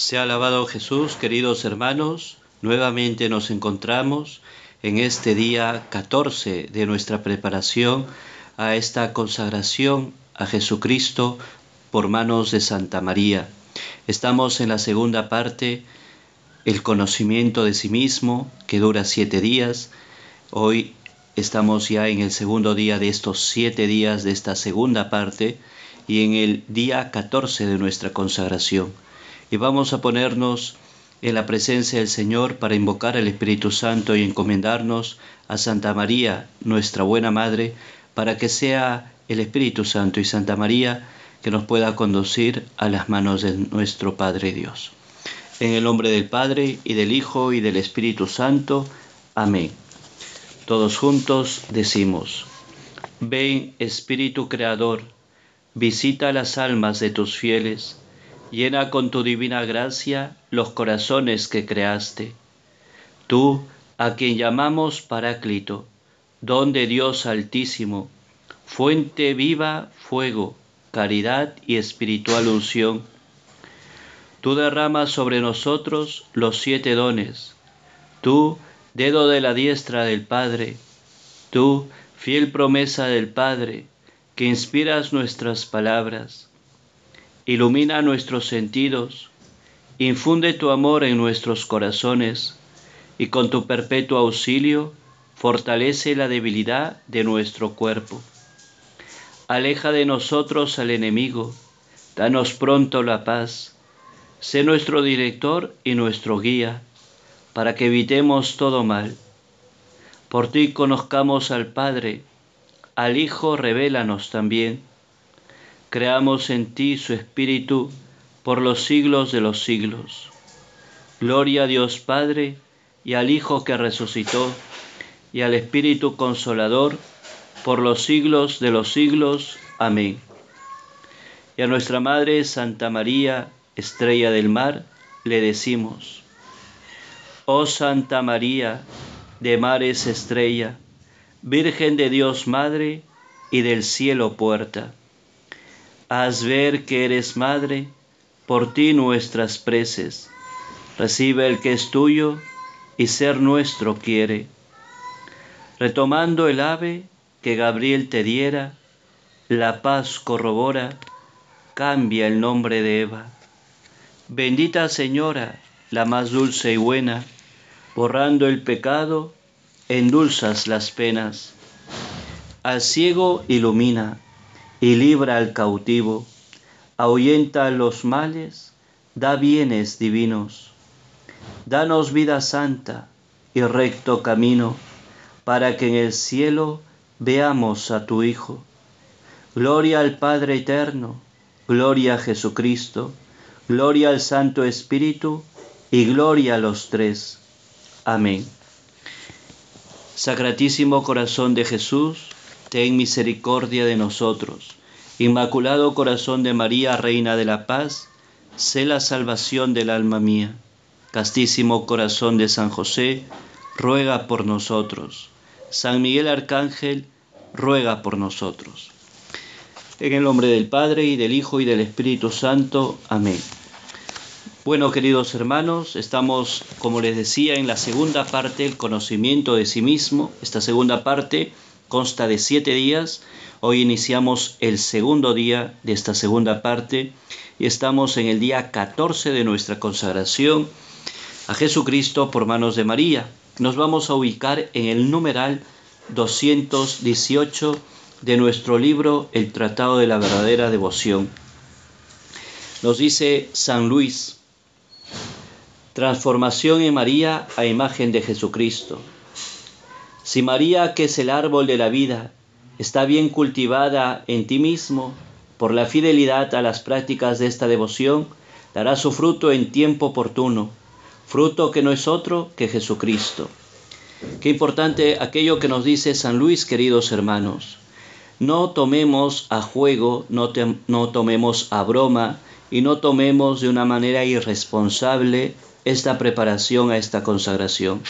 Sea alabado Jesús, queridos hermanos. Nuevamente nos encontramos en este día 14 de nuestra preparación a esta consagración a Jesucristo por manos de Santa María. Estamos en la segunda parte, el conocimiento de sí mismo, que dura siete días. Hoy estamos ya en el segundo día de estos siete días de esta segunda parte y en el día 14 de nuestra consagración y vamos a ponernos en la presencia del Señor para invocar al Espíritu Santo y encomendarnos a Santa María, nuestra buena Madre, para que sea el Espíritu Santo y Santa María que nos pueda conducir a las manos de nuestro Padre Dios. En el nombre del Padre y del Hijo y del Espíritu Santo. Amén. Todos juntos decimos, ven Espíritu Creador, visita las almas de tus fieles, llena con tu divina gracia los corazones que creaste. Tú, a quien llamamos Paráclito, don de Dios altísimo, fuente viva, fuego, caridad y espiritual unción. Tú derramas sobre nosotros los siete dones. Tú, dedo de la diestra del Padre. Tú, fiel promesa del Padre, que inspiras nuestras palabras ilumina nuestros sentidos, infunde tu amor en nuestros corazones y con tu perpetuo auxilio fortalece la debilidad de nuestro cuerpo. Aleja de nosotros al enemigo, danos pronto la paz, sé nuestro director y nuestro guía, para que evitemos todo mal. Por ti conozcamos al Padre, al Hijo revélanos también creamos en ti su Espíritu por los siglos de los siglos. Gloria a Dios Padre y al Hijo que resucitó y al Espíritu Consolador por los siglos de los siglos. Amén. Y a nuestra Madre Santa María, Estrella del Mar, le decimos, Oh Santa María, de mares estrella, Virgen de Dios Madre y del cielo puerta haz ver que eres madre, por ti nuestras preces. Recibe el que es tuyo y ser nuestro quiere. Retomando el ave que Gabriel te diera, la paz corrobora, cambia el nombre de Eva. Bendita Señora, la más dulce y buena, borrando el pecado, endulzas las penas. Al ciego ilumina, y libra al cautivo, ahuyenta los males, da bienes divinos. Danos vida santa y recto camino, para que en el cielo veamos a tu Hijo. Gloria al Padre eterno, gloria a Jesucristo, gloria al Santo Espíritu y gloria a los tres. Amén. Sacratísimo corazón de Jesús, ten misericordia de nosotros. Inmaculado Corazón de María, Reina de la Paz, sé la salvación del alma mía. Castísimo Corazón de San José, ruega por nosotros. San Miguel Arcángel, ruega por nosotros. En el nombre del Padre y del Hijo y del Espíritu Santo. Amén. Bueno, queridos hermanos, estamos, como les decía, en la segunda parte, el conocimiento de sí mismo. Esta segunda parte consta de siete días. Hoy iniciamos el segundo día de esta segunda parte y estamos en el día 14 de nuestra consagración a Jesucristo por manos de María. Nos vamos a ubicar en el numeral 218 de nuestro libro El Tratado de la Verdadera Devoción. Nos dice San Luis, transformación en María a imagen de Jesucristo. Si María, que es el árbol de la vida, está bien cultivada en ti mismo, por la fidelidad a las prácticas de esta devoción, dará su fruto en tiempo oportuno, fruto que no es otro que Jesucristo. Qué importante aquello que nos dice San Luis, queridos hermanos. No tomemos a juego, no, no tomemos a broma y no tomemos de una manera irresponsable esta preparación a esta consagración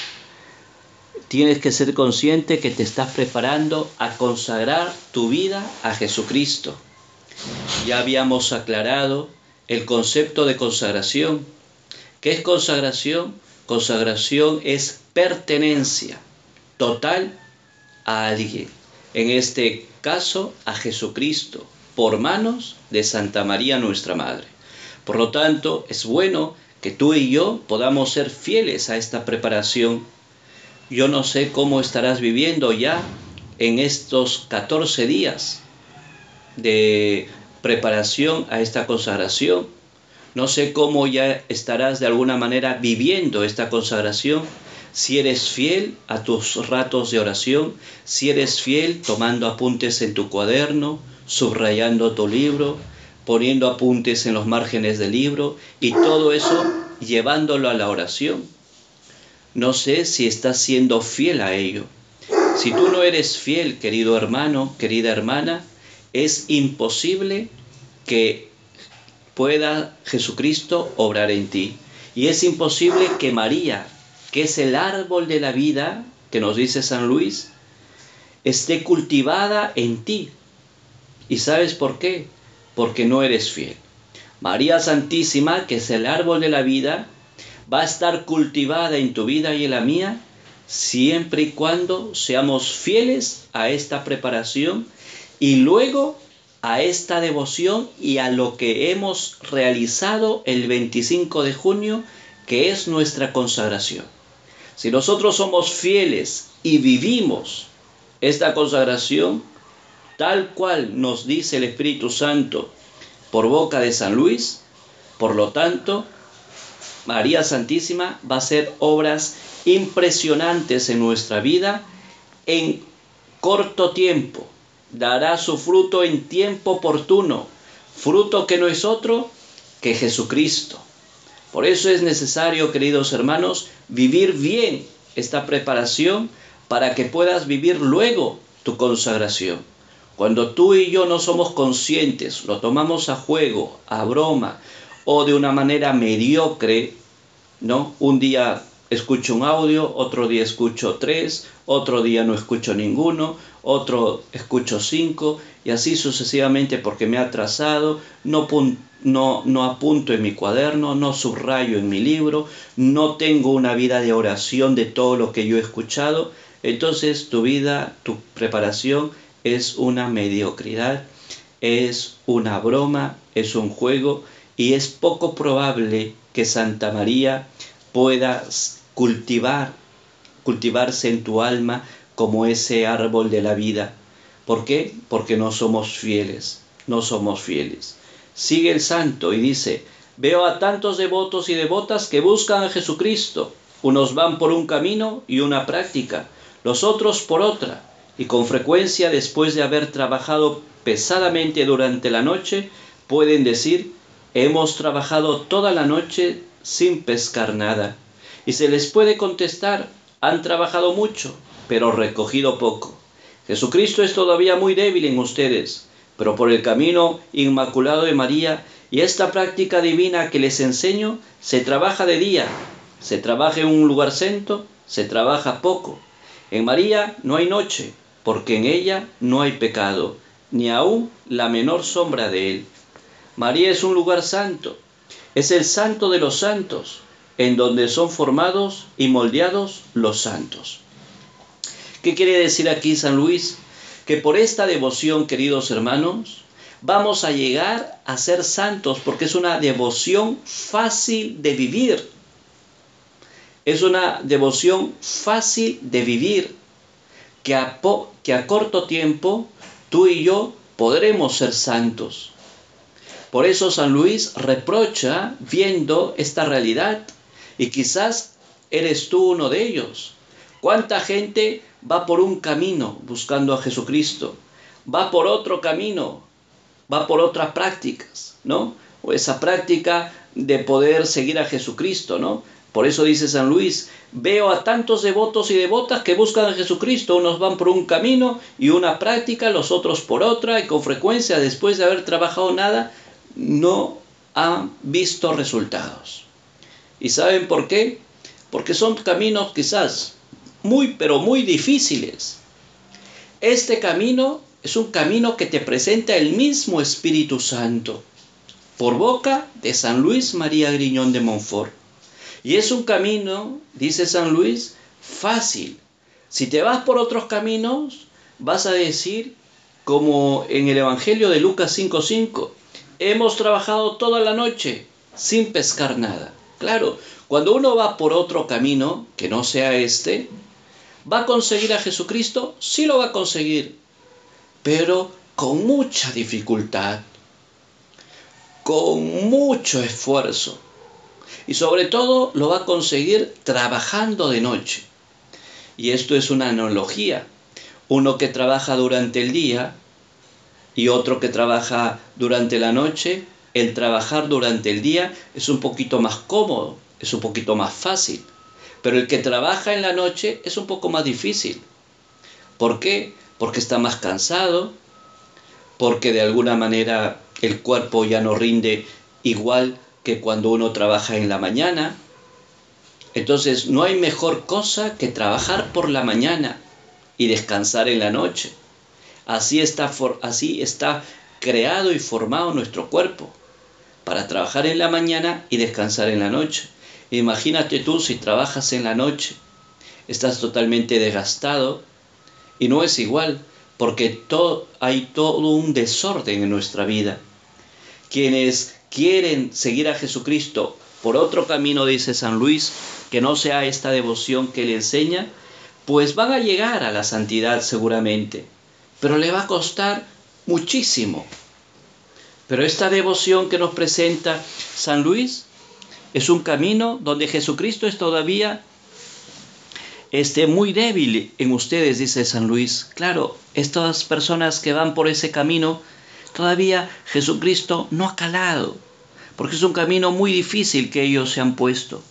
tienes que ser consciente que te estás preparando a consagrar tu vida a Jesucristo. Ya habíamos aclarado el concepto de consagración, ¿Qué es consagración? Consagración es pertenencia total a alguien. En este caso, a Jesucristo, por manos de Santa María nuestra Madre. Por lo tanto, es bueno que tú y yo podamos ser fieles a esta preparación. Yo no sé cómo estarás viviendo ya en estos 14 días de preparación a esta consagración. No sé cómo ya estarás de alguna manera viviendo esta consagración, si eres fiel a tus ratos de oración, si eres fiel tomando apuntes en tu cuaderno, subrayando tu libro, poniendo apuntes en los márgenes del libro y todo eso llevándolo a la oración. No sé si estás siendo fiel a ello. Si tú no eres fiel, querido hermano, querida hermana, es imposible que pueda Jesucristo obrar en ti. Y es imposible que María, que es el árbol de la vida, que nos dice San Luis, esté cultivada en ti. ¿Y sabes por qué? Porque no eres fiel. María Santísima, que es el árbol de la vida, va a estar cultivada en tu vida y en la mía siempre y cuando seamos fieles a esta preparación y luego a esta devoción y a lo que hemos realizado el 25 de junio, que es nuestra consagración. Si nosotros somos fieles y vivimos esta consagración, tal cual nos dice el Espíritu Santo por boca de San Luis, por lo tanto, María Santísima va a hacer obras impresionantes en nuestra vida en corto tiempo, dará su fruto en tiempo oportuno, fruto que no es otro que Jesucristo. Por eso es necesario, queridos hermanos, vivir bien esta preparación para que puedas vivir luego tu consagración. Cuando tú y yo no somos conscientes, lo tomamos a juego, a broma o de una manera mediocre, ¿no? Un día escucho un audio, otro día escucho tres, otro día no escucho ninguno, otro escucho cinco y así sucesivamente porque me ha atrasado, no, no, no apunto en mi cuaderno, no subrayo en mi libro, no tengo una vida de oración de todo lo que yo he escuchado, entonces tu vida, tu preparación es una mediocridad, es una broma, es un juego y es poco probable que Santa María pueda cultivar, cultivarse en tu alma como ese árbol de la vida. ¿Por qué? Porque no somos fieles, no somos fieles. Sigue el santo y dice, veo a tantos devotos y devotas que buscan a Jesucristo. Unos van por un camino y una práctica, los otros por otra, y con frecuencia después de haber trabajado pesadamente durante la noche, pueden decir, hemos trabajado toda la noche sin pescar nada. Y se les puede contestar, han trabajado mucho, pero recogido poco. Jesucristo es todavía muy débil en ustedes, pero por el camino inmaculado de María y esta práctica divina que les enseño, se trabaja de día, se trabaja en un lugar santo, se trabaja poco. En María no hay noche, porque en ella no hay pecado, ni aún la menor sombra de él. María es un lugar santo, es el santo de los santos, en donde son formados y moldeados los santos. ¿Qué quiere decir aquí San Luis? Que por esta devoción, queridos hermanos, vamos a llegar a ser santos porque es una devoción fácil de vivir. Es una devoción fácil de vivir que a, que a corto tiempo tú y yo podremos ser santos. Por eso San Luis reprocha viendo esta realidad y quizás eres tú uno de ellos. ¿Cuánta gente va por un camino buscando a Jesucristo, va por otro camino, va por otras prácticas, ¿no? O esa práctica de poder seguir a Jesucristo, ¿no? Por eso dice San Luis, veo a tantos devotos y devotas que buscan a Jesucristo, unos van por un camino y una práctica, los otros por otra, y con frecuencia después de haber trabajado nada, no han visto resultados. ¿Y saben por qué? Porque son caminos quizás muy, pero muy difíciles. Este camino es un camino que te presenta el mismo Espíritu Santo por boca de San Luis María Griñón de Montfort. Y es un camino, dice San Luis, fácil. Si te vas por otros caminos, vas a decir, como en el Evangelio de Lucas 5:5, hemos trabajado toda la noche sin pescar nada. Claro, cuando uno va por otro camino, que no sea este, ¿va a conseguir a Jesucristo? Sí lo va a conseguir, pero con mucha dificultad, con mucho esfuerzo. Y sobre todo lo va a conseguir trabajando de noche. Y esto es una analogía. Uno que trabaja durante el día y otro que trabaja durante la noche. El trabajar durante el día es un poquito más cómodo, es un poquito más fácil. Pero el que trabaja en la noche es un poco más difícil. ¿Por qué? Porque está más cansado, porque de alguna manera el cuerpo ya no rinde igual que cuando uno trabaja en la mañana. Entonces no hay mejor cosa que trabajar por la mañana y descansar en la noche. Así está, así está creado y formado nuestro cuerpo, para trabajar en la mañana y descansar en la noche. Imagínate tú si trabajas en la noche, estás totalmente desgastado y no es igual, porque todo, hay todo un desorden en nuestra vida. Quienes quieren seguir a Jesucristo por otro camino, dice San Luis, que no sea esta devoción que le enseña, pues van a llegar a la santidad seguramente, pero le va a costar muchísimo. Pero esta devoción que nos presenta San Luis es un camino donde Jesucristo es todavía este, muy débil en ustedes, dice San Luis. Claro, estas personas que van por ese camino todavía Jesucristo no ha calado, porque es un camino muy difícil que ellos se han puesto.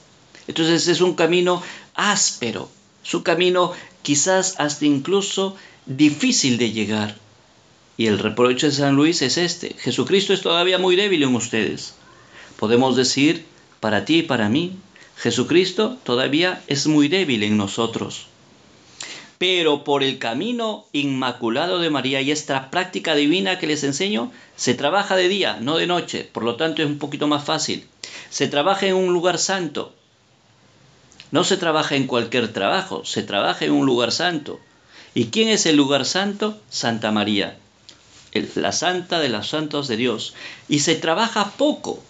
Entonces es un camino áspero, es un camino quizás hasta incluso difícil de llegar. Y el reproche de San Luis es este, Jesucristo es todavía muy débil en ustedes. Podemos decir, para ti y para mí, Jesucristo todavía es muy débil en nosotros pero por el camino inmaculado de María y esta práctica divina que les enseño, se trabaja de día, no de noche, por lo tanto es un poquito más fácil. Se trabaja en un lugar santo. No se trabaja en cualquier trabajo, se trabaja en un lugar santo. ¿Y quién es el lugar santo? Santa María, la santa de los santos de Dios. Y se trabaja poco,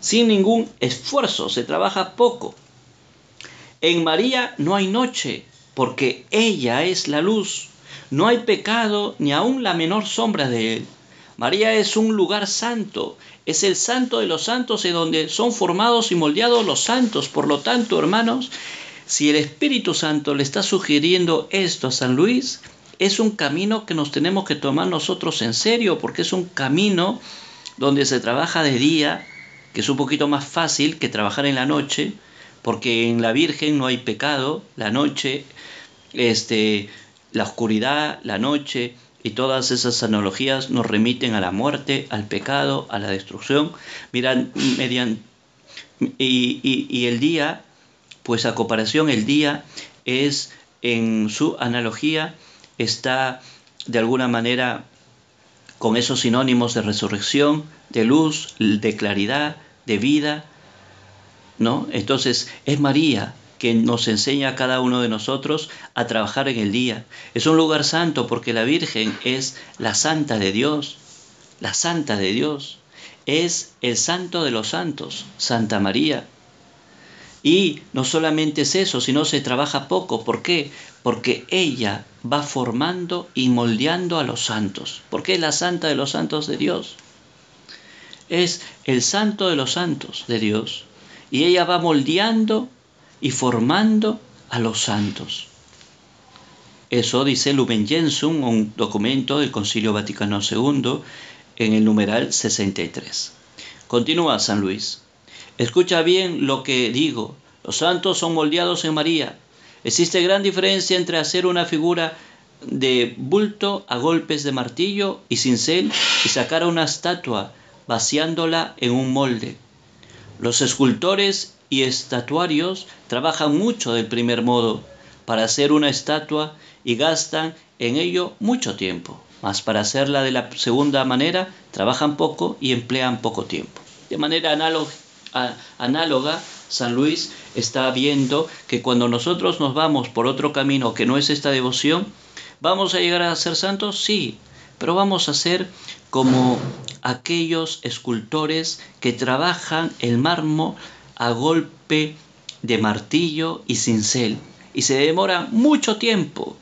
sin ningún esfuerzo, se trabaja poco. En María no hay noche, porque ella es la luz. No hay pecado ni aun la menor sombra de él. María es un lugar santo, es el santo de los santos en donde son formados y moldeados los santos. Por lo tanto, hermanos, si el Espíritu Santo le está sugiriendo esto a San Luis, es un camino que nos tenemos que tomar nosotros en serio, porque es un camino donde se trabaja de día, que es un poquito más fácil que trabajar en la noche, porque en la Virgen no hay pecado, la noche, este, la oscuridad, la noche y todas esas analogías nos remiten a la muerte, al pecado, a la destrucción. Miran, mediante, y, y el día, pues a comparación, el día es en su analogía, está de alguna manera con esos sinónimos de resurrección, de luz, de claridad, de vida, ¿no? Entonces es María que nos enseña a cada uno de nosotros a trabajar en el día. Es un lugar santo porque la Virgen es la santa de Dios, la santa de Dios. Es el santo de los santos, Santa María. Y no solamente es eso, sino se trabaja poco. ¿Por qué? Porque ella va formando y moldeando a los santos. Porque es la santa de los santos de Dios. Es el santo de los santos de Dios y ella va moldeando y formando a los santos. Eso dice Lumen Gentium, un documento del Concilio Vaticano II, en el numeral 63. Continúa San Luis. Escucha bien lo que digo. Los santos son moldeados en María. Existe gran diferencia entre hacer una figura de bulto a golpes de martillo y cincel y sacar una estatua vaciándola en un molde. Los escultores y estatuarios trabajan mucho del primer modo para hacer una estatua y gastan en ello mucho tiempo, mas para hacerla de la segunda manera trabajan poco y emplean poco tiempo. De manera análoga, San Luis está viendo que cuando nosotros nos vamos por otro camino que no es esta devoción, ¿vamos a llegar a ser santos? Sí, pero vamos a ser como aquellos escultores que trabajan el mármol a golpe de martillo y cincel y se demora mucho tiempo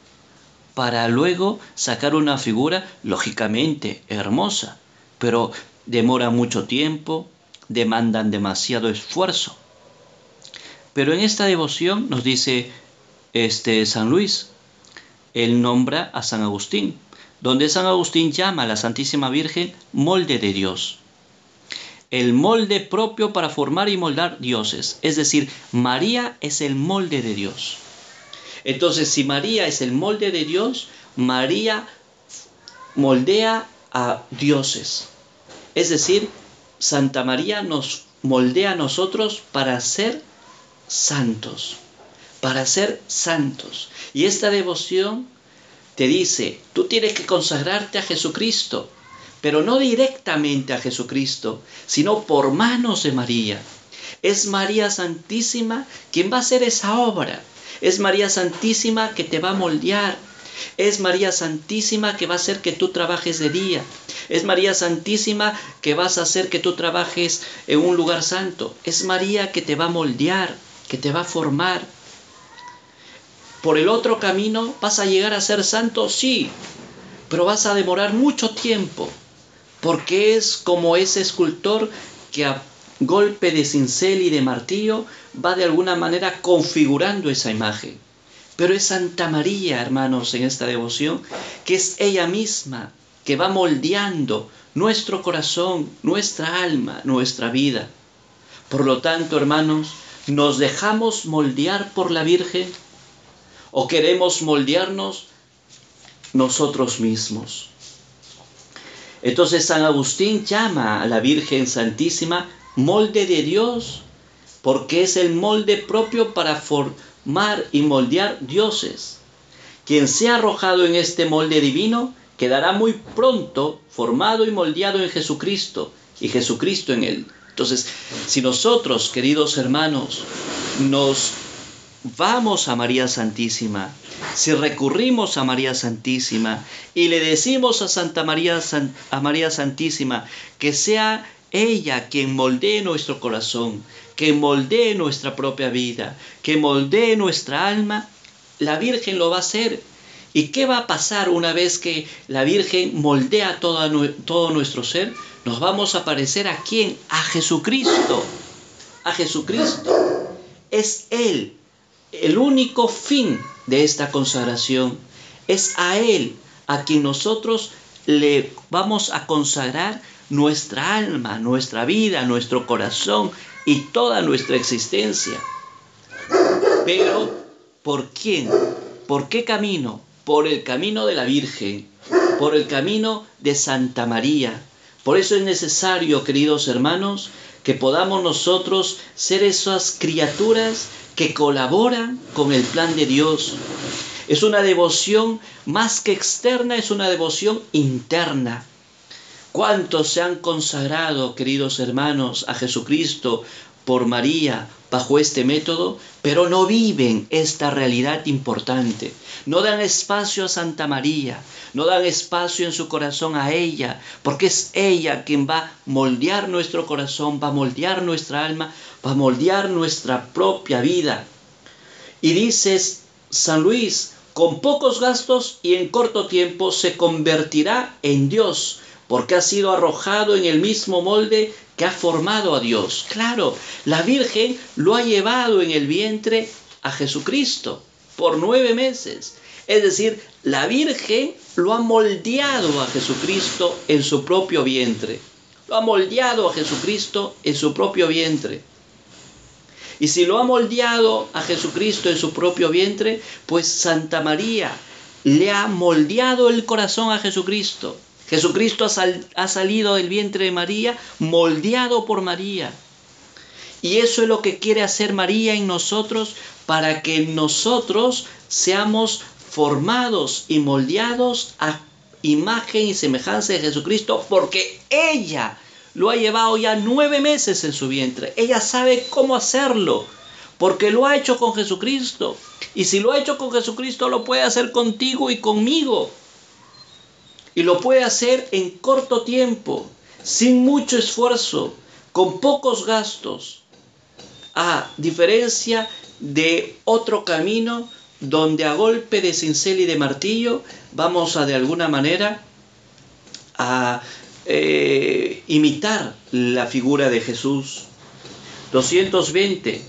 para luego sacar una figura lógicamente hermosa, pero demora mucho tiempo, demandan demasiado esfuerzo. Pero en esta devoción nos dice este San Luis, él nombra a San Agustín, donde San Agustín llama a la Santísima Virgen molde de Dios. El molde propio para formar y moldar dioses. Es decir, María es el molde de Dios. Entonces, si María es el molde de Dios, María moldea a dioses. Es decir, Santa María nos moldea a nosotros para ser santos, para ser santos. Y esta devoción te dice, tú tienes que consagrarte a Jesucristo, pero no directamente a Jesucristo, sino por manos de María. Es María Santísima quien va a hacer esa obra. Es María Santísima que te va a moldear. Es María Santísima que va a hacer que tú trabajes de día. Es María Santísima que vas a hacer que tú trabajes en un lugar santo. Es María que te va a moldear, que te va a formar. Por el otro camino vas a llegar a ser santo, sí, pero vas a demorar mucho tiempo, porque es como ese escultor que a golpe de cincel y de martillo va de alguna manera configurando esa imagen. Pero es Santa María, hermanos, en esta devoción, que es ella misma, que va moldeando nuestro corazón, nuestra alma, nuestra vida. Por lo tanto, hermanos, ¿nos dejamos moldear por la Virgen o queremos moldearnos nosotros mismos? Entonces San Agustín llama a la Virgen Santísima molde de Dios, porque es el molde propio para formar y moldear dioses. Quien sea arrojado en este molde divino quedará muy pronto formado y moldeado en Jesucristo y Jesucristo en él. Entonces, si nosotros, queridos hermanos, nos vamos a María Santísima, si recurrimos a María Santísima y le decimos a Santa María, a María Santísima que sea ella quien moldee nuestro corazón, que moldee nuestra propia vida, que moldee nuestra alma, la Virgen lo va a hacer. ¿Y qué va a pasar una vez que la Virgen moldea todo, nuestro ser? Nos vamos a parecer a quién? A Jesucristo. A Jesucristo. Es Él el único fin de esta consagración. Es a Él a quien nosotros le vamos a consagrar nuestra alma, nuestra vida, nuestro corazón y toda nuestra existencia. Pero, ¿por quién? ¿Por qué camino? Por el camino de la Virgen, por el camino de Santa María. Por eso es necesario, queridos hermanos, que podamos nosotros ser esas criaturas que colaboran con el plan de Dios. Es una devoción más que externa, es una devoción interna ¿Cuántos se han consagrado, queridos hermanos, a Jesucristo por María bajo este método, pero no viven esta realidad importante? No dan espacio a Santa María, no dan espacio en su corazón a ella, porque es ella quien va a moldear nuestro corazón, va a moldear nuestra alma, va a moldear nuestra propia vida. Y dices, San Luis, con pocos gastos y en corto tiempo se convertirá en Dios porque ha sido arrojado en el mismo molde que ha formado a Dios. Claro, la Virgen lo ha llevado en el vientre a Jesucristo por nueve meses. Es decir, la Virgen lo ha moldeado a Jesucristo en su propio vientre. Lo ha moldeado a Jesucristo en su propio vientre. Y si lo ha moldeado a Jesucristo en su propio vientre, pues Santa María le ha moldeado el corazón a Jesucristo. Jesucristo ha, salido del vientre de María, moldeado por María. Y eso es lo que quiere hacer María en nosotros para que nosotros seamos formados y moldeados a imagen y semejanza de Jesucristo, porque ella lo ha llevado ya nueve meses en su vientre. Ella sabe cómo hacerlo, porque lo ha hecho con Jesucristo. Y si lo ha hecho con Jesucristo, lo puede hacer contigo y conmigo. Y lo puede hacer en corto tiempo, sin mucho esfuerzo, con pocos gastos. A diferencia de otro camino donde a golpe de cincel y de martillo vamos a de alguna manera a eh, imitar la figura de Jesús. 220.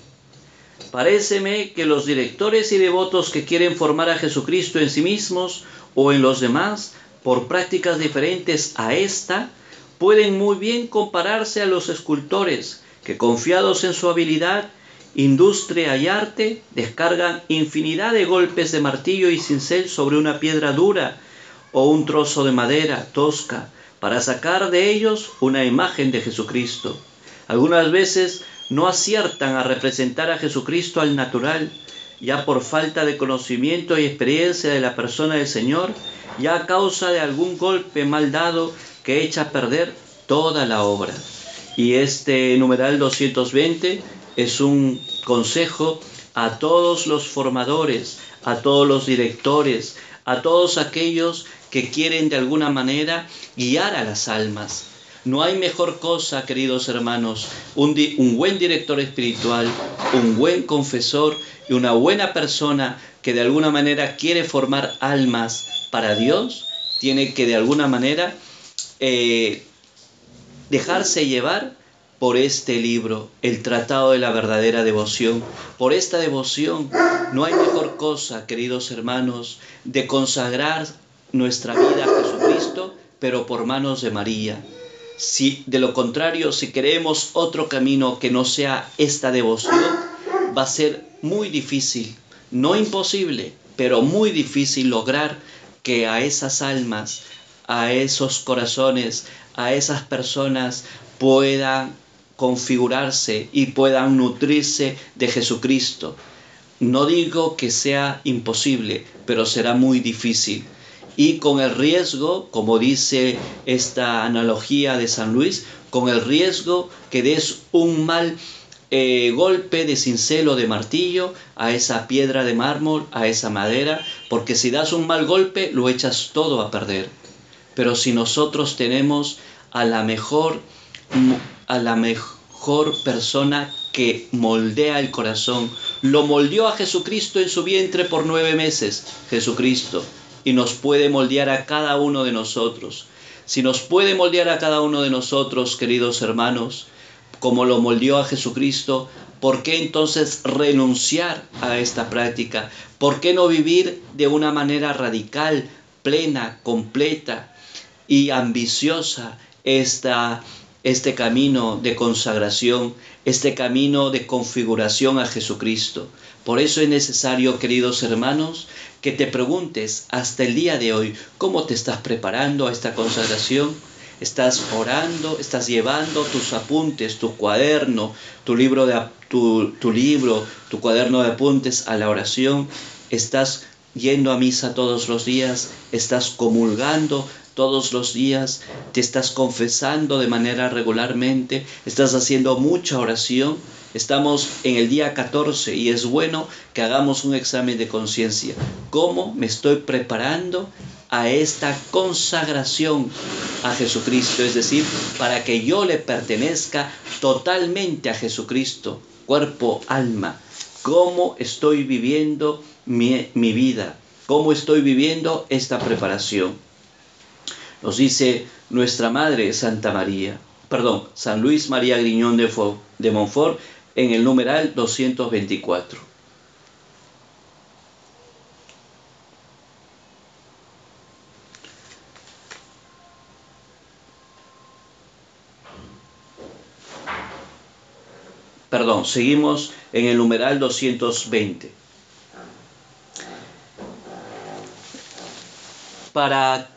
Paréceme que los directores y devotos que quieren formar a Jesucristo en sí mismos o en los demás por prácticas diferentes a esta, pueden muy bien compararse a los escultores que confiados en su habilidad, industria y arte, descargan infinidad de golpes de martillo y cincel sobre una piedra dura o un trozo de madera tosca, para sacar de ellos una imagen de Jesucristo. Algunas veces no aciertan a representar a Jesucristo al natural, ya por falta de conocimiento y experiencia de la persona del Señor, ya a causa de algún golpe mal dado que echa a perder toda la obra. Y este numeral 220 es un consejo a todos los formadores, a todos los directores, a todos aquellos que quieren de alguna manera guiar a las almas. No hay mejor cosa, queridos hermanos, un, un, buen director espiritual, un buen confesor y una buena persona que de alguna manera quiere formar almas para Dios, tiene que de alguna manera eh, dejarse llevar por este libro, el Tratado de la Verdadera Devoción. Por esta devoción no hay mejor cosa, queridos hermanos, de consagrar nuestra vida a Jesucristo, pero por manos de María. Si de lo contrario, si queremos otro camino que no sea esta devoción, va a ser muy difícil, no imposible, pero muy difícil lograr que a esas almas, a esos corazones, a esas personas puedan configurarse y puedan nutrirse de Jesucristo. No digo que sea imposible, pero será muy difícil y con el riesgo, como dice esta analogía de San Luis, con el riesgo que des un mal eh, golpe de cincel o de martillo a esa piedra de mármol, a esa madera, porque si das un mal golpe lo echas todo a perder. Pero si nosotros tenemos a la mejor, a la mejor persona que moldea el corazón, lo moldeó a Jesucristo en su vientre por nueve meses, Jesucristo y nos puede moldear a cada uno de nosotros. Si nos puede moldear a cada uno de nosotros, queridos hermanos, como lo moldeó a Jesucristo, ¿por qué entonces renunciar a esta práctica? ¿Por qué no vivir de una manera radical, plena, completa y ambiciosa esta, este camino de consagración, este camino de configuración a Jesucristo? Por eso es necesario, queridos hermanos, que te preguntes hasta el día de hoy cómo te estás preparando a esta consagración. Estás orando, estás llevando tus apuntes, tu cuaderno, tu libro, de, tu, tu libro, tu cuaderno de apuntes a la oración. Estás yendo a misa todos los días, estás comulgando todos los días, te estás confesando de manera regularmente, estás haciendo mucha oración. Estamos en el día 14 y es bueno que hagamos un examen de conciencia. ¿Cómo me estoy preparando a esta consagración a Jesucristo? Es decir, para que yo le pertenezca totalmente a Jesucristo, cuerpo, alma. ¿Cómo estoy viviendo mi, mi vida? ¿Cómo estoy viviendo esta preparación? Nos dice nuestra Madre Santa María, perdón, San Luis María Griñón de, de Montfort en el numeral 224. Seguimos en el numeral 220. Para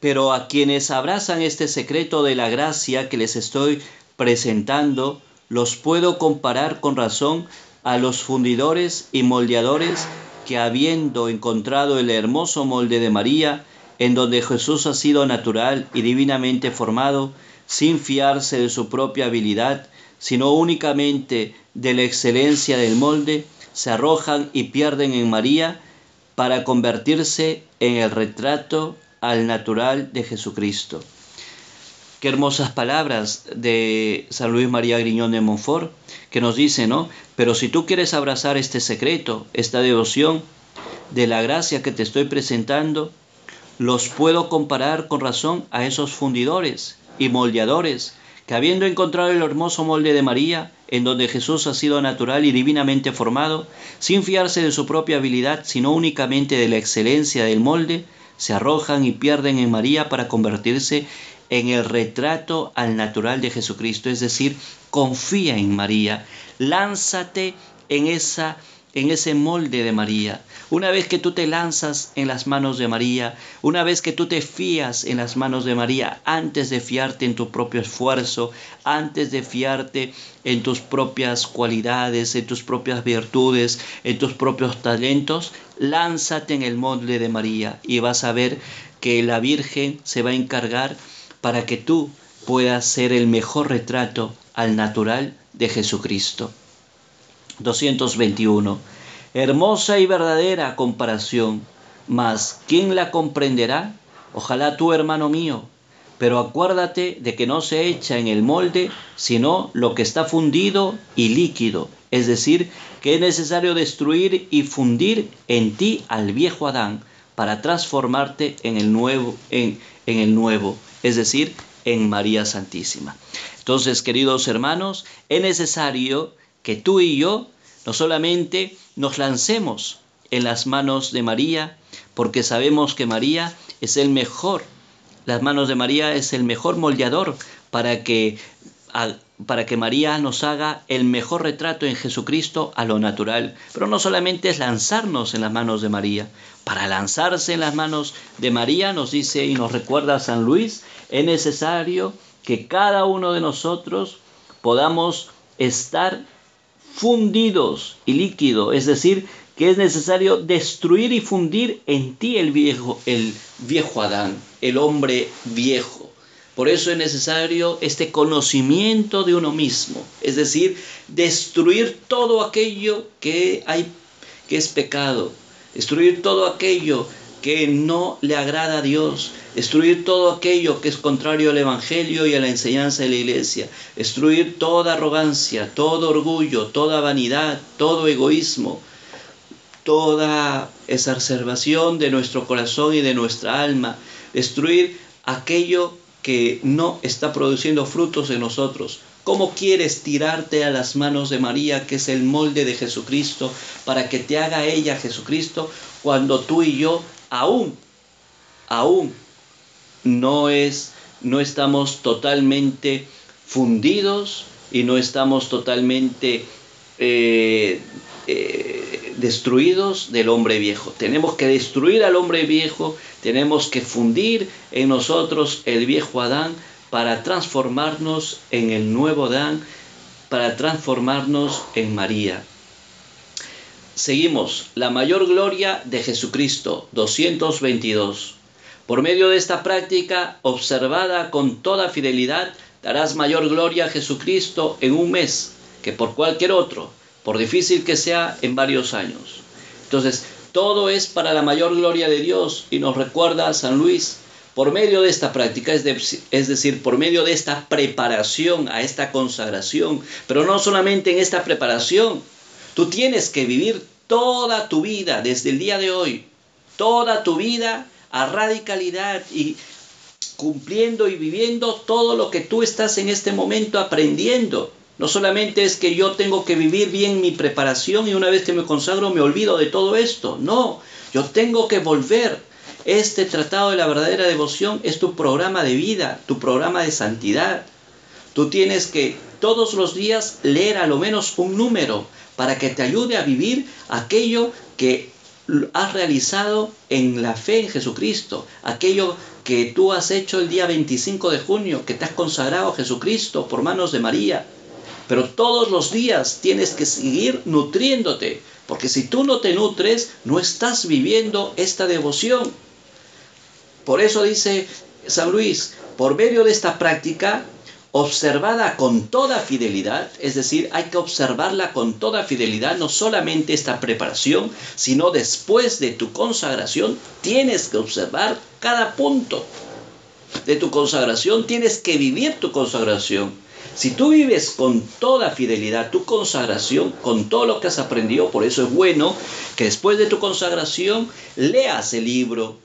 pero a quienes abrazan este secreto de la gracia que les estoy presentando, los puedo comparar con razón a los fundidores y moldeadores que habiendo encontrado el hermoso molde de María, en donde Jesús ha sido natural y divinamente formado, sin fiarse de su propia habilidad, sino únicamente de la excelencia del molde, se arrojan y pierden en María para convertirse en el retrato al natural de Jesucristo. Qué hermosas palabras de San Luis María Griñón de Montfort, que nos dice, ¿no? Pero si tú quieres abrazar este secreto, esta devoción de la gracia que te estoy presentando, los puedo comparar con razón a esos fundidores y moldeadores que habiendo encontrado el hermoso molde de María, en donde Jesús ha sido natural y divinamente formado, sin fiarse de su propia habilidad, sino únicamente de la excelencia del molde, se arrojan y pierden en María para convertirse en el retrato al natural de Jesucristo, es decir, confía en María, lánzate en esa en ese molde de María. Una vez que tú te lanzas en las manos de María, una vez que tú te fías en las manos de María, antes de fiarte en tu propio esfuerzo, antes de fiarte en tus propias cualidades, en tus propias virtudes, en tus propios talentos, lánzate en el molde de María y vas a ver que la Virgen se va a encargar para que tú puedas ser el mejor retrato al natural de Jesucristo. 221. Hermosa y verdadera comparación, mas ¿quién la comprenderá? Ojalá tú, hermano mío, pero acuérdate de que no se echa en el molde, sino lo que está fundido y líquido, es decir, que es necesario destruir y fundir en ti al viejo Adán para transformarte en el nuevo, en, en el nuevo, es decir, en María Santísima. Entonces, queridos hermanos, es necesario que tú y yo no solamente nos lancemos en las manos de María, porque sabemos que María es el mejor, las manos de María es el mejor moldeador para que, para que María nos haga el mejor retrato en Jesucristo a lo natural. Pero no solamente es lanzarnos en las manos de María, para lanzarse en las manos de María, nos dice y nos recuerda San Luis, es necesario que cada uno de nosotros podamos estar fundidos y líquido, es decir, que es necesario destruir y fundir en ti el viejo, el viejo Adán, el hombre viejo. Por eso es necesario este conocimiento de uno mismo, es decir, destruir todo aquello que hay que es pecado, destruir todo aquello que no le agrada a Dios, destruir todo aquello que es contrario al Evangelio y a la enseñanza de la iglesia, destruir toda arrogancia, todo orgullo, toda vanidad, todo egoísmo, toda exacerbación de nuestro corazón y de nuestra alma, destruir aquello que no está produciendo frutos en nosotros. ¿Cómo quieres tirarte a las manos de María, que es el molde de Jesucristo, para que te haga ella Jesucristo, cuando tú y yo aún, aún no es, no estamos totalmente fundidos y no estamos totalmente eh, eh, destruidos del hombre viejo. Tenemos que destruir al hombre viejo, tenemos que fundir en nosotros el viejo Adán para transformarnos en el nuevo Adán, para transformarnos en María. Seguimos, la mayor gloria de Jesucristo, 222. Por medio de esta práctica, observada con toda fidelidad, darás mayor gloria a Jesucristo en un mes que por cualquier otro, por difícil que sea, en varios años. Entonces, todo es para la mayor gloria de Dios y nos recuerda San Luis, por medio de esta práctica, es, es, decir, por medio de esta preparación a esta consagración, pero no solamente en esta preparación, Tú tienes que vivir toda tu vida, desde el día de hoy, toda tu vida a radicalidad y cumpliendo y viviendo todo lo que tú estás en este momento aprendiendo. No solamente es que yo tengo que vivir bien mi preparación y una vez que me consagro me olvido de todo esto. No, yo tengo que volver. Este tratado de la verdadera devoción es tu programa de vida, tu programa de santidad. Tú tienes que todos los días leer a lo menos un número para que te ayude a vivir aquello que has realizado en la fe en Jesucristo, aquello que tú has hecho el día 25 de junio, que te has consagrado a Jesucristo por manos de María. Pero todos los días tienes que seguir nutriéndote, porque si tú no te nutres, no estás viviendo esta devoción. Por eso dice San Luis, por medio de esta práctica, observada con toda fidelidad, es decir, hay que observarla con toda fidelidad, no solamente esta preparación, sino después de tu consagración, tienes que observar cada punto de tu consagración, tienes que vivir tu consagración. Si tú vives con toda fidelidad tu consagración, con todo lo que has aprendido, por eso es bueno que después de tu consagración leas el libro,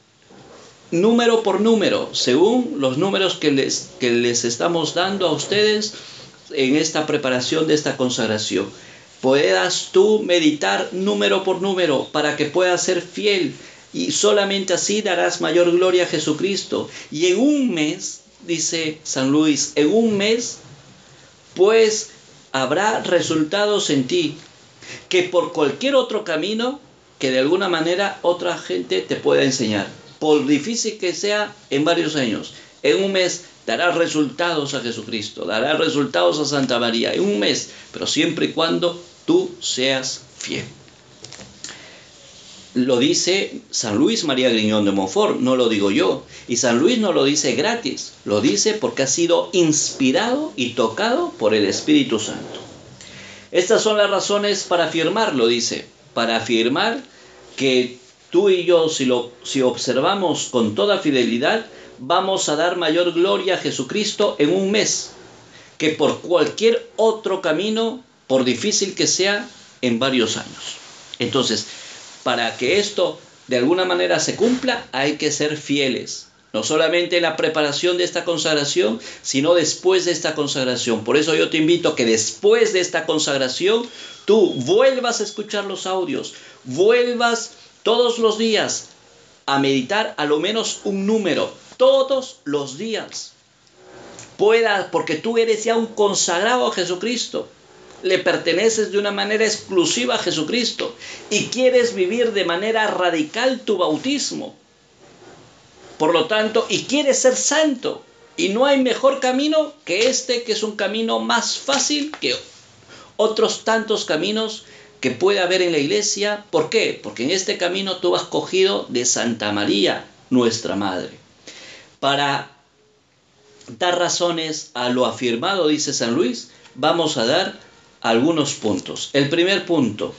número por número, según los números que les, que les estamos dando a ustedes en esta preparación de esta consagración. Puedas tú meditar número por número para que puedas ser fiel y solamente así darás mayor gloria a Jesucristo. Y en un mes, dice San Luis, en un mes, pues habrá resultados en ti que por cualquier otro camino que de alguna manera otra gente te pueda enseñar por difícil que sea, en varios años, en un mes dará resultados a Jesucristo, dará resultados a Santa María, en un mes, pero siempre y cuando tú seas fiel. Lo dice San Luis María Griñón de Montfort, no lo digo yo. Y San Luis no lo dice gratis, lo dice porque ha sido inspirado y tocado por el Espíritu Santo. Estas son las razones para afirmarlo, dice, para afirmar que tú y yo, si, lo, si observamos con toda fidelidad, vamos a dar mayor gloria a Jesucristo en un mes que por cualquier otro camino, por difícil que sea, en varios años. Entonces, para que esto de alguna manera se cumpla, hay que ser fieles. No solamente en la preparación de esta consagración, sino después de esta consagración. Por eso yo te invito a que después de esta consagración, tú vuelvas a escuchar los audios, vuelvas todos los días a meditar a lo menos un número, todos los días. Pueda, porque tú eres ya un consagrado a Jesucristo. Le perteneces de una manera exclusiva a Jesucristo y quieres vivir de manera radical tu bautismo. Por lo tanto, y quieres ser santo. Y no hay mejor camino que este, que es un camino más fácil que otros tantos caminos que puede haber en la iglesia. ¿Por qué? Porque en este camino tú has cogido de Santa María, nuestra Madre. Para dar razones a lo afirmado, dice San Luis, vamos a dar algunos puntos. El primer punto,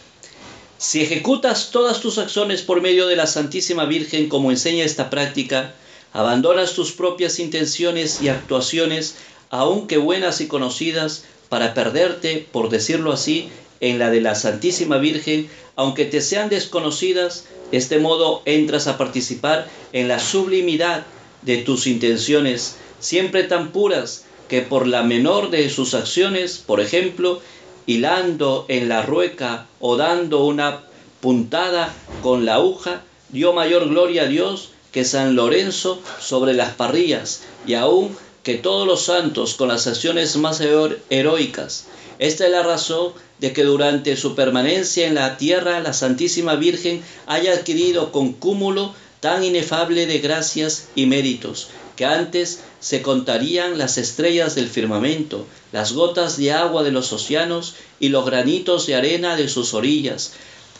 si ejecutas todas tus acciones por medio de la Santísima Virgen, como enseña esta práctica, abandonas tus propias intenciones y actuaciones, aunque buenas y conocidas, para perderte, por decirlo así, en la de la Santísima Virgen, aunque te sean desconocidas, de este modo entras a participar en la sublimidad de tus intenciones, siempre tan puras que por la menor de sus acciones, por ejemplo, hilando en la rueca o dando una puntada con la aguja, dio mayor gloria a Dios que San Lorenzo sobre las parrillas, y aún que todos los santos con las acciones más heroicas. Esta es la razón de que durante su permanencia en la tierra la Santísima Virgen haya adquirido con cúmulo tan inefable de gracias y méritos, que antes se contarían las estrellas del firmamento, las gotas de agua de los océanos y los granitos de arena de sus orillas,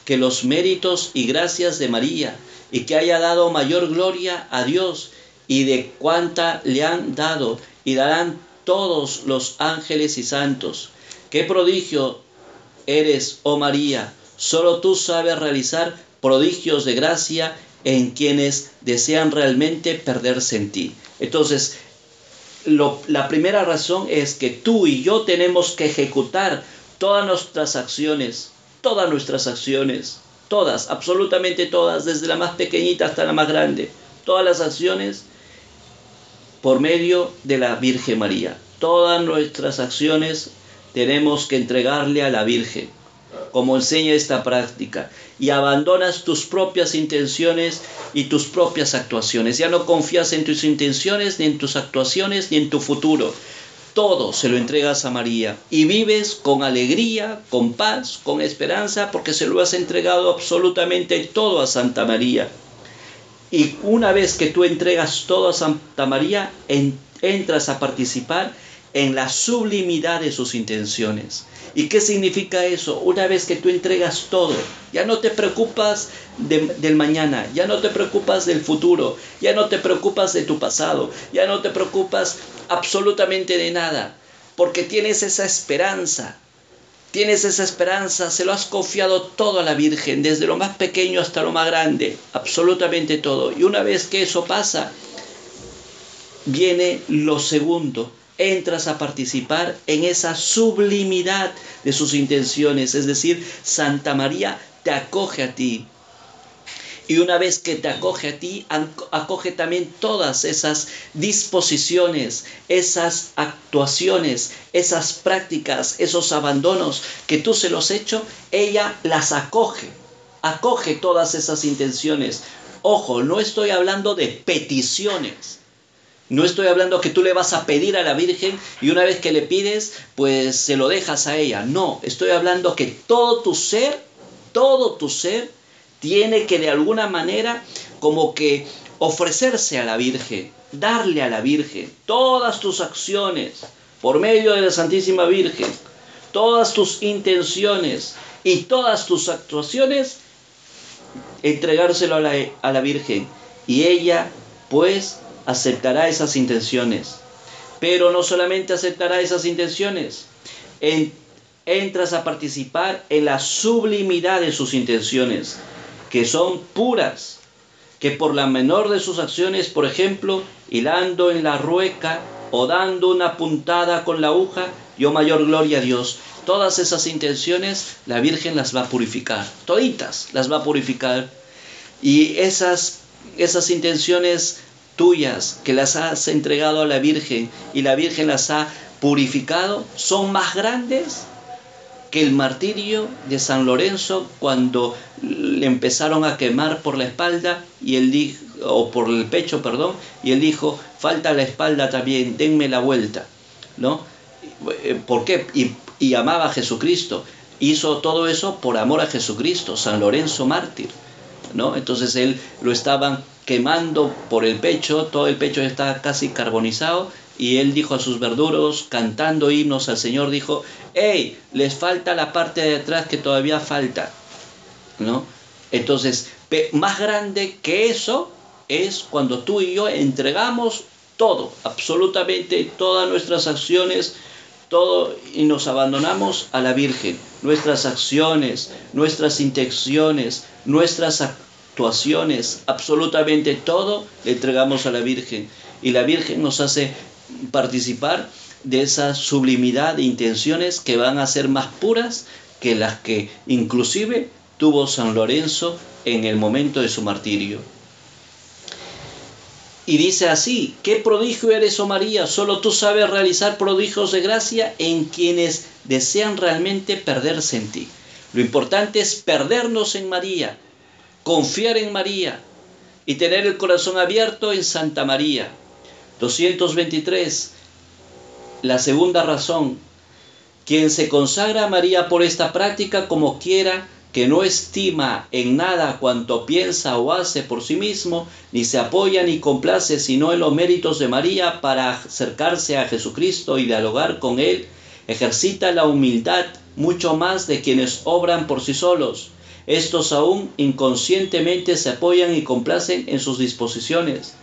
que los méritos y gracias de María, y que haya dado mayor gloria a Dios y de cuanta le han dado y darán todos los ángeles y santos. Qué prodigio eres, oh María, solo tú sabes realizar prodigios de gracia en quienes desean realmente perderse en ti. Entonces, la primera razón es que tú y yo tenemos que ejecutar todas nuestras acciones, todas nuestras acciones, todas, absolutamente todas, desde la más pequeñita hasta la más grande, todas las acciones por medio de la Virgen María. Todas nuestras acciones tenemos que entregarle a la Virgen, como enseña esta práctica, y abandonas tus propias intenciones y tus propias actuaciones. Ya no confías en tus intenciones, ni en tus actuaciones, ni en tu futuro. Todo se lo entregas a María y vives con alegría, con paz, con esperanza, porque se lo has entregado absolutamente todo a Santa María. Y una vez que tú entregas todo a Santa María, entras a participar en la sublimidad de sus intenciones. ¿Y qué significa eso? Una vez que tú entregas todo, ya no te preocupas del mañana, ya no te preocupas del futuro, ya no te preocupas de tu pasado, ya no te preocupas absolutamente de nada. porque tienes esa esperanza. Tienes esa esperanza, se lo has confiado todo a la Virgen, desde lo más pequeño hasta lo más grande, absolutamente todo. Y una vez que eso pasa, viene lo segundo, entras a participar en esa sublimidad de sus intenciones, es decir, Santa María te acoge a ti. Y una vez que te acoge a ti, acoge también todas esas disposiciones, esas actuaciones, esas prácticas, esos abandonos que tú se los hecho, ella las acoge, acoge todas esas intenciones. Ojo, no estoy hablando de peticiones, no estoy hablando que tú le vas a pedir a la Virgen y una vez que le pides, pues se lo dejas a ella. No, estoy hablando que todo tu ser, todo tu ser, tiene que de alguna manera como que ofrecerse a la Virgen, darle a la Virgen todas tus acciones por medio de la Santísima Virgen, todas tus intenciones y todas tus actuaciones, entregárselo a la, a la Virgen. Y ella, pues, aceptará esas intenciones. Pero no solamente aceptará esas intenciones, entras a participar en la sublimidad de sus intenciones, que son puras, que por la menor de sus acciones, por ejemplo, hilando en la rueca o dando una puntada con la aguja, yo mayor gloria a Dios. Todas esas intenciones la Virgen las va a purificar, toditas las va a purificar. Y esas, esas intenciones tuyas que las has entregado a la Virgen y la Virgen las ha purificado son más grandes que el martirio de San Lorenzo cuando le empezaron a quemar por la espalda y él dijo, o por el pecho, perdón, y él dijo, falta la espalda también, denme la vuelta, ¿no? ¿Por qué? Y, y amaba a Jesucristo. Hizo todo eso por amor a Jesucristo, San Lorenzo mártir, ¿no? Entonces él lo estaban quemando por el pecho, todo el pecho está casi carbonizado, y él dijo a sus verduros, cantando himnos al Señor, dijo, hey, les falta la parte de atrás que todavía falta, ¿no? Entonces, más grande que eso es cuando tú y yo entregamos todo, absolutamente todas nuestras acciones, todo y nos abandonamos a la Virgen, nuestras acciones, nuestras intenciones, nuestras actuaciones, absolutamente todo le entregamos a la Virgen. Y la Virgen nos hace participar de esa sublimidad de intenciones que van a ser más puras que las que inclusive tuvo San Lorenzo en el momento de su martirio. Y dice así, ¿qué prodigio eres, oh María? Solo tú sabes realizar prodigios de gracia en quienes desean realmente perderse en ti. Lo importante es perdernos en María, confiar en María y tener el corazón abierto en Santa María. 223. La segunda razón. Quien se consagra a María por esta práctica como quiera, que no estima en nada cuanto piensa o hace por sí mismo, ni se apoya ni complace sino en los méritos de María para acercarse a Jesucristo y dialogar con Él, ejercita la humildad mucho más de quienes obran por sí solos estos aún inconscientemente se apoyan y complacen en sus disposiciones,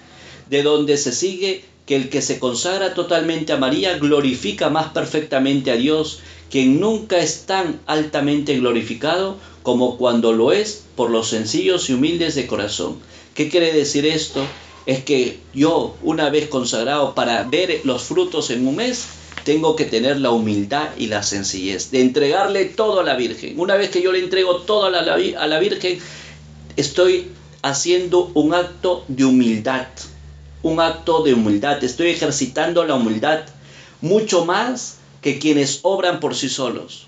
de donde se sigue que el que se consagra totalmente a María glorifica más perfectamente a Dios, quien nunca es tan altamente glorificado como cuando lo es por los sencillos y humildes de corazón. ¿Qué quiere decir esto? Es que yo, una vez consagrado para ver los frutos en un mes, tengo que tener la humildad y la sencillez de entregarle todo a la Virgen. Una vez que yo le entrego todo a la, a la Virgen, estoy haciendo un acto de humildad, un acto de humildad, estoy ejercitando la humildad mucho más que quienes obran por sí solos.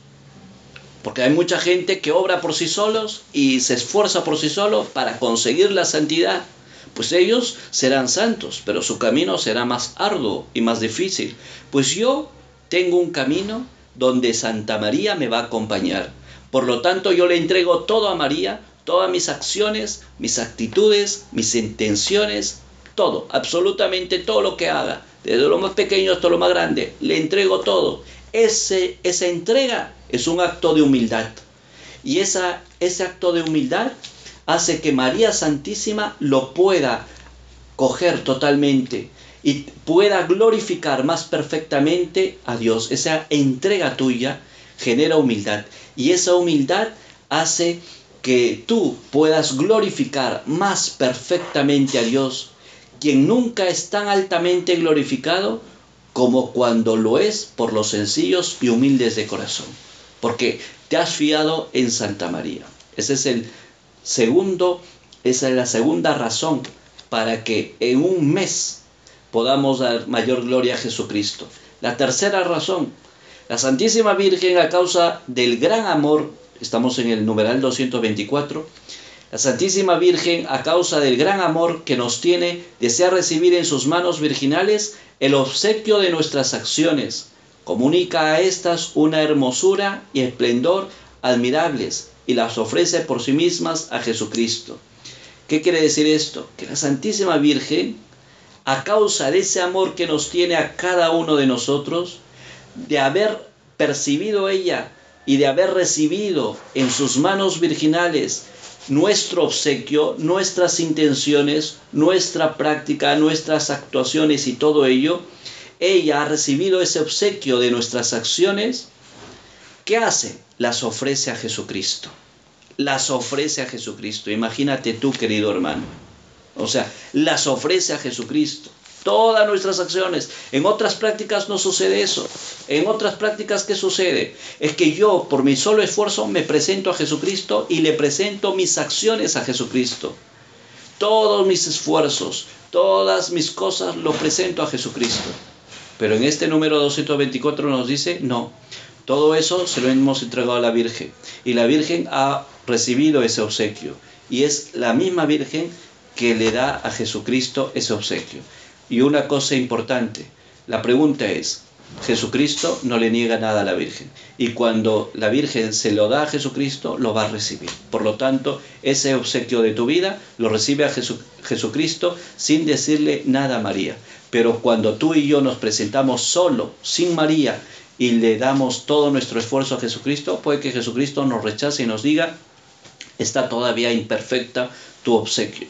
Porque hay mucha gente que obra por sí solos y se esfuerza por sí solos para conseguir la santidad pues ellos serán santos, pero su camino será más arduo y más difícil. Pues yo tengo un camino donde Santa María me va a acompañar. Por lo tanto, yo le entrego todo a María, todas mis acciones, mis actitudes, mis intenciones, todo, absolutamente todo lo que haga, desde lo más pequeño hasta lo más grande, le entrego todo. Ese, esa entrega es un acto de humildad. Y esa, ese acto de humildad hace que María Santísima lo pueda coger totalmente y pueda glorificar más perfectamente a Dios. Esa entrega tuya genera humildad y esa humildad hace que tú puedas glorificar más perfectamente a Dios, quien nunca es tan altamente glorificado como cuando lo es por los sencillos y humildes de corazón, porque te has fiado en Santa María. Ese es el segundo, esa es la segunda razón para que en un mes podamos dar mayor gloria a Jesucristo. La tercera razón, la Santísima Virgen a causa del gran amor, estamos en el numeral 224, la Santísima Virgen a causa del gran amor que nos tiene, desea recibir en sus manos virginales el obsequio de nuestras acciones. Comunica a estas una hermosura y esplendor admirables y las ofrece por sí mismas a Jesucristo. ¿Qué quiere decir esto? Que la Santísima Virgen, a causa de ese amor que nos tiene a cada uno de nosotros, de haber percibido ella y de haber recibido en sus manos virginales nuestro obsequio, nuestras intenciones, nuestra práctica, nuestras actuaciones y todo ello, ella ha recibido ese obsequio de nuestras acciones, ¿qué hace? Las ofrece a Jesucristo. Las ofrece a Jesucristo. Imagínate tú, querido hermano. O sea, las ofrece a Jesucristo todas nuestras acciones. En otras prácticas no sucede eso. En otras prácticas, ¿qué sucede? Es que yo, por mi solo esfuerzo, me presento a Jesucristo y le presento mis acciones a Jesucristo. Todos mis esfuerzos, todas mis cosas, lo presento a Jesucristo. Pero en este número 224 nos dice, no, todo eso se lo hemos entregado a la Virgen. Y la Virgen ha recibido ese obsequio. Y es la misma Virgen que le da a Jesucristo ese obsequio. Y una cosa importante, la pregunta es, Jesucristo no le niega nada a la Virgen. Y cuando la Virgen se lo da a Jesucristo, lo va a recibir. Por lo tanto, ese obsequio de tu vida lo recibe a Jesucristo sin decirle nada a María. Pero cuando tú y yo nos presentamos solo, sin María, y le damos todo nuestro esfuerzo a Jesucristo, puede que Jesucristo nos rechace y nos diga, está todavía imperfecta tu obsequio.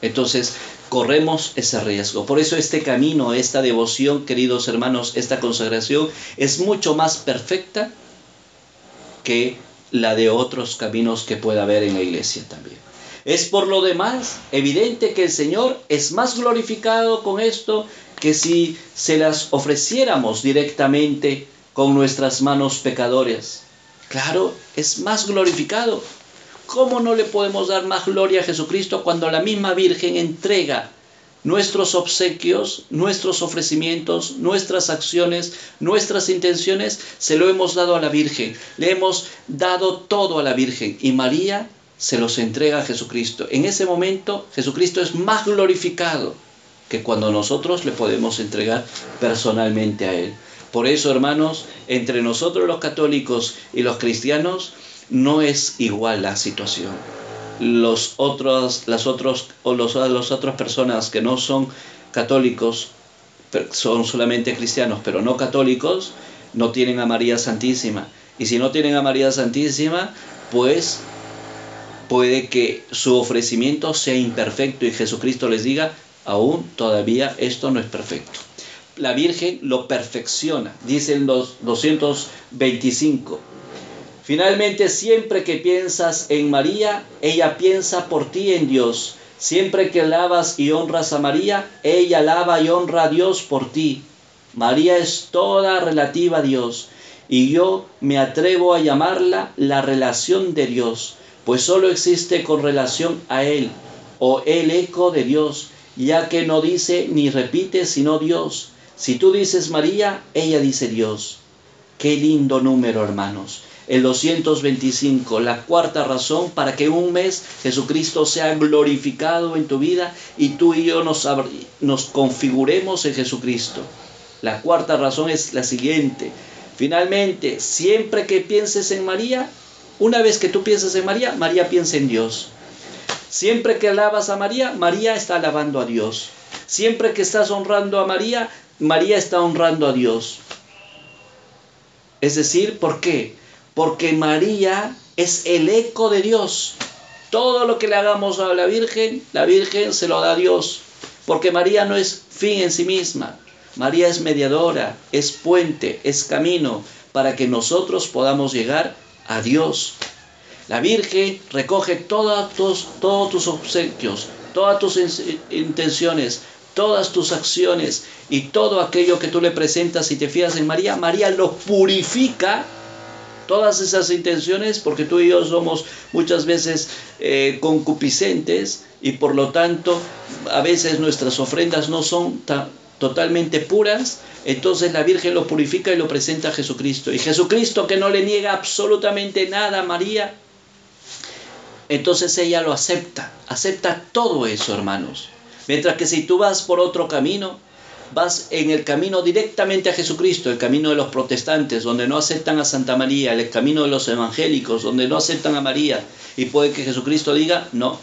Entonces, corremos ese riesgo. Por eso este camino, esta devoción, queridos hermanos, esta consagración es mucho más perfecta que la de otros caminos que pueda haber en la iglesia también. Es por lo demás evidente que el Señor es más glorificado con esto que si se las ofreciéramos directamente con nuestras manos pecadoras. Claro, es más glorificado ¿Cómo no le podemos dar más gloria a Jesucristo cuando la misma Virgen entrega nuestros obsequios, nuestros ofrecimientos, nuestras acciones, nuestras intenciones, se lo hemos dado a la Virgen. Le hemos dado todo a la Virgen y María se los entrega a Jesucristo. En ese momento Jesucristo es más glorificado que cuando nosotros le podemos entregar personalmente a Él. Por eso, hermanos, entre nosotros los católicos y los cristianos, no es igual la situación. Los otros, las otros, o los, las otras personas que no son católicos, son solamente cristianos, pero no católicos, no tienen a María Santísima. Y si no tienen a María Santísima, pues puede que su ofrecimiento sea imperfecto y Jesucristo les diga, aún todavía esto no es perfecto. La Virgen lo perfecciona, dice en los 225 Finalmente, siempre que piensas en María, ella piensa por ti en Dios. Siempre que alabas y honras a María, ella alaba y honra a Dios por ti. María es toda relativa a Dios y yo me atrevo a llamarla la relación de Dios, pues solo existe con relación a Él o el eco de Dios, ya que no dice ni repite sino Dios. Si tú dices María, ella dice Dios. Qué lindo número, hermanos el 225, la cuarta razón para que un mes Jesucristo sea glorificado en tu vida y tú y yo nos, nos configuremos en Jesucristo. La cuarta razón es la siguiente. Finalmente, siempre que pienses en María, una vez que tú pienses en María, María piensa en Dios. Siempre que alabas a María, María está alabando a Dios. Siempre que estás honrando a María, María está honrando a Dios. Es decir, ¿por qué? Porque María es el eco de Dios. Todo lo que le hagamos a la Virgen, la Virgen se lo da a Dios. Porque María no es fin en sí misma. María es mediadora, es puente, es camino para que nosotros podamos llegar a Dios. La Virgen recoge todos tus, obsequios, todas tus intenciones, todas tus acciones y todo aquello que tú le presentas y te fías en María, María lo purifica todas esas intenciones porque tú y yo somos muchas veces eh, concupiscentes y por lo tanto a veces nuestras ofrendas no son totalmente puras, entonces la Virgen lo purifica y lo presenta a Jesucristo. Y Jesucristo que no le niega absolutamente nada a María, entonces ella lo acepta, acepta todo eso, hermanos. Mientras que si tú vas por otro camino, vas en el camino directamente a Jesucristo, el camino de los protestantes, donde no aceptan a Santa María, el camino de los evangélicos, donde no aceptan a María, y puede que Jesucristo diga, no,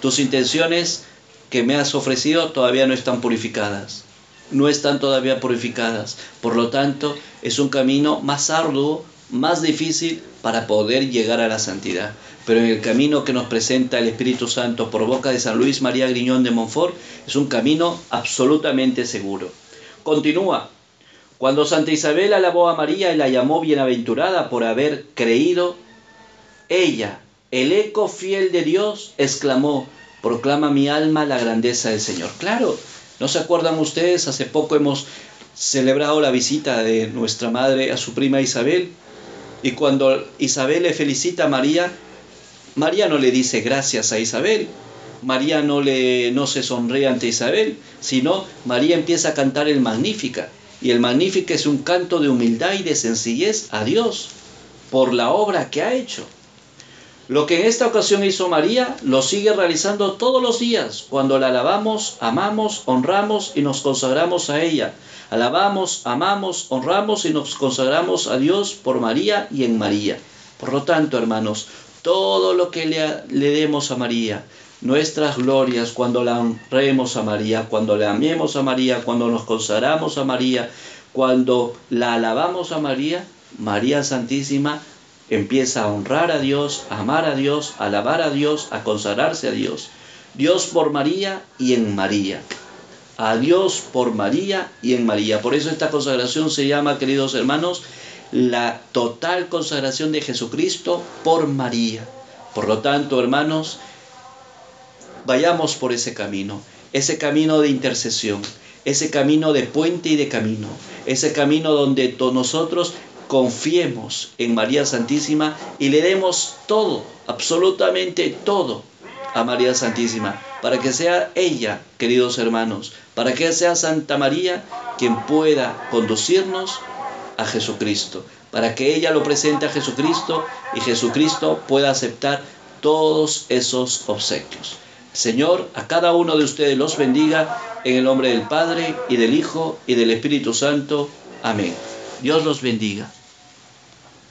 tus intenciones que me has ofrecido todavía no están purificadas, no están todavía purificadas, por lo tanto es un camino más arduo, más difícil para poder llegar a la santidad pero en el camino que nos presenta el Espíritu Santo por boca de San Luis María Griñón de Montfort es un camino absolutamente seguro. Continúa. Cuando Santa Isabel alabó a María y la llamó bienaventurada por haber creído, ella, el eco fiel de Dios, exclamó, proclama mi alma la grandeza del Señor. Claro, ¿no se acuerdan ustedes? Hace poco hemos celebrado la visita de nuestra madre a su prima Isabel. Y cuando Isabel le felicita a María, María no le dice gracias a Isabel, María no, le, no se sonríe ante Isabel, sino María empieza a cantar el Magnífica. Y el Magnífica es un canto de humildad y de sencillez a Dios por la obra que ha hecho. Lo que en esta ocasión hizo María lo sigue realizando todos los días cuando la alabamos, amamos, honramos y nos consagramos a ella. Alabamos, amamos, honramos y nos consagramos a Dios por María y en María. Por lo tanto, hermanos, todo lo que le, le, demos a María, nuestras glorias cuando la honremos a María, cuando le amemos a María, cuando nos consagramos a María, cuando la alabamos a María, María Santísima empieza a honrar a Dios, a amar a Dios, a alabar a Dios, a consagrarse a Dios. Dios por María y en María. A Dios por María y en María. Por eso esta consagración se llama, queridos hermanos, la total consagración de Jesucristo por María. Por lo tanto, hermanos, vayamos por ese camino, ese camino de intercesión, ese camino de puente y de camino, ese camino donde nosotros confiemos en María Santísima y le demos todo, absolutamente todo a María Santísima, para que sea ella, queridos hermanos, para que sea Santa María quien pueda conducirnos a Jesucristo, para que ella lo presente a Jesucristo y Jesucristo pueda aceptar todos esos obsequios. Señor, a cada uno de ustedes los bendiga en el nombre del Padre y del Hijo y del Espíritu Santo. Amén. Dios los bendiga.